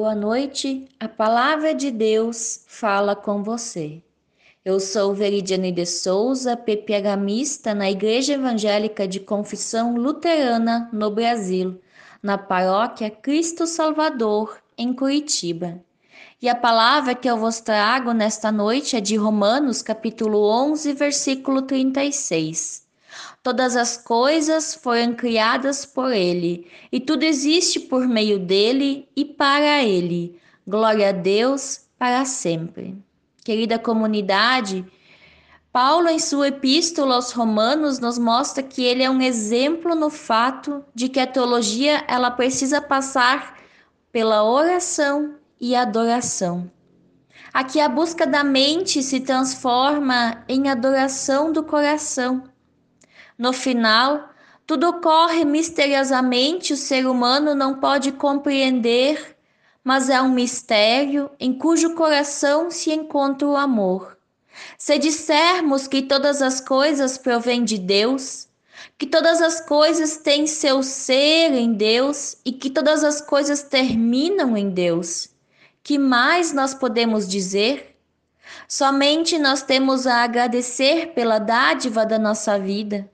Boa noite, a palavra de Deus fala com você. Eu sou Veridiane de Souza, pepiagamista na Igreja Evangélica de Confissão Luterana no Brasil, na paróquia Cristo Salvador, em Curitiba. E a palavra que eu vos trago nesta noite é de Romanos, capítulo 11, versículo 36. Todas as coisas foram criadas por ele, e tudo existe por meio dele e para ele. Glória a Deus para sempre. Querida comunidade, Paulo, em sua epístola aos Romanos, nos mostra que ele é um exemplo no fato de que a teologia ela precisa passar pela oração e adoração. Aqui a busca da mente se transforma em adoração do coração. No final, tudo ocorre misteriosamente, o ser humano não pode compreender, mas é um mistério em cujo coração se encontra o amor. Se dissermos que todas as coisas provêm de Deus, que todas as coisas têm seu ser em Deus e que todas as coisas terminam em Deus, que mais nós podemos dizer? Somente nós temos a agradecer pela dádiva da nossa vida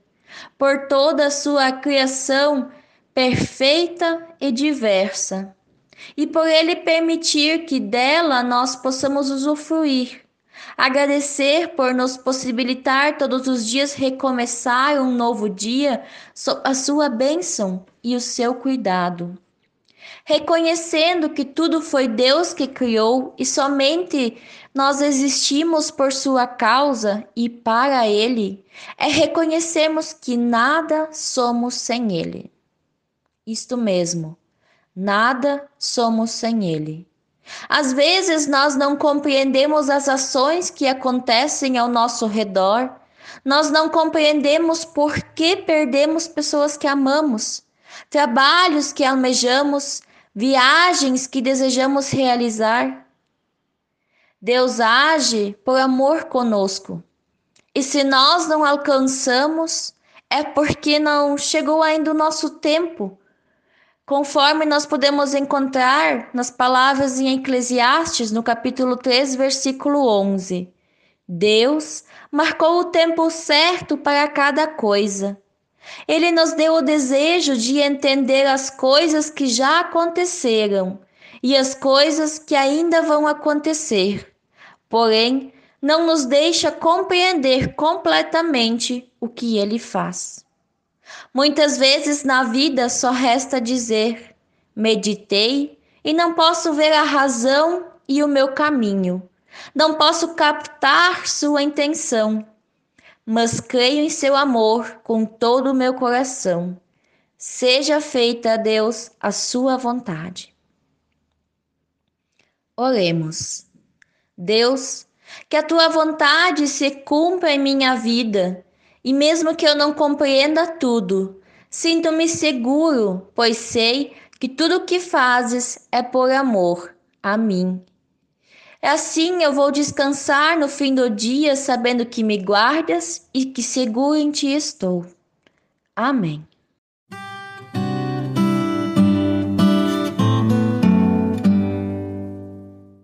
por toda a sua criação perfeita e diversa, e por ele permitir que dela nós possamos usufruir. Agradecer por nos possibilitar todos os dias recomeçar um novo dia, a sua bênção e o seu cuidado. Reconhecendo que tudo foi Deus que criou e somente nós existimos por sua causa e para ele, é reconhecermos que nada somos sem ele. Isto mesmo, nada somos sem ele. Às vezes nós não compreendemos as ações que acontecem ao nosso redor, nós não compreendemos por que perdemos pessoas que amamos, trabalhos que almejamos, viagens que desejamos realizar. Deus age por amor conosco. E se nós não alcançamos, é porque não chegou ainda o nosso tempo. Conforme nós podemos encontrar nas palavras em Eclesiastes, no capítulo 3, versículo 11. Deus marcou o tempo certo para cada coisa. Ele nos deu o desejo de entender as coisas que já aconteceram e as coisas que ainda vão acontecer. Porém, não nos deixa compreender completamente o que ele faz. Muitas vezes na vida só resta dizer: meditei e não posso ver a razão e o meu caminho. Não posso captar sua intenção, mas creio em seu amor com todo o meu coração. Seja feita, a Deus, a sua vontade. Oremos. Deus, que a tua vontade se cumpra em minha vida, e mesmo que eu não compreenda tudo, sinto-me seguro, pois sei que tudo o que fazes é por amor a mim. Assim eu vou descansar no fim do dia, sabendo que me guardas e que seguro em ti estou. Amém.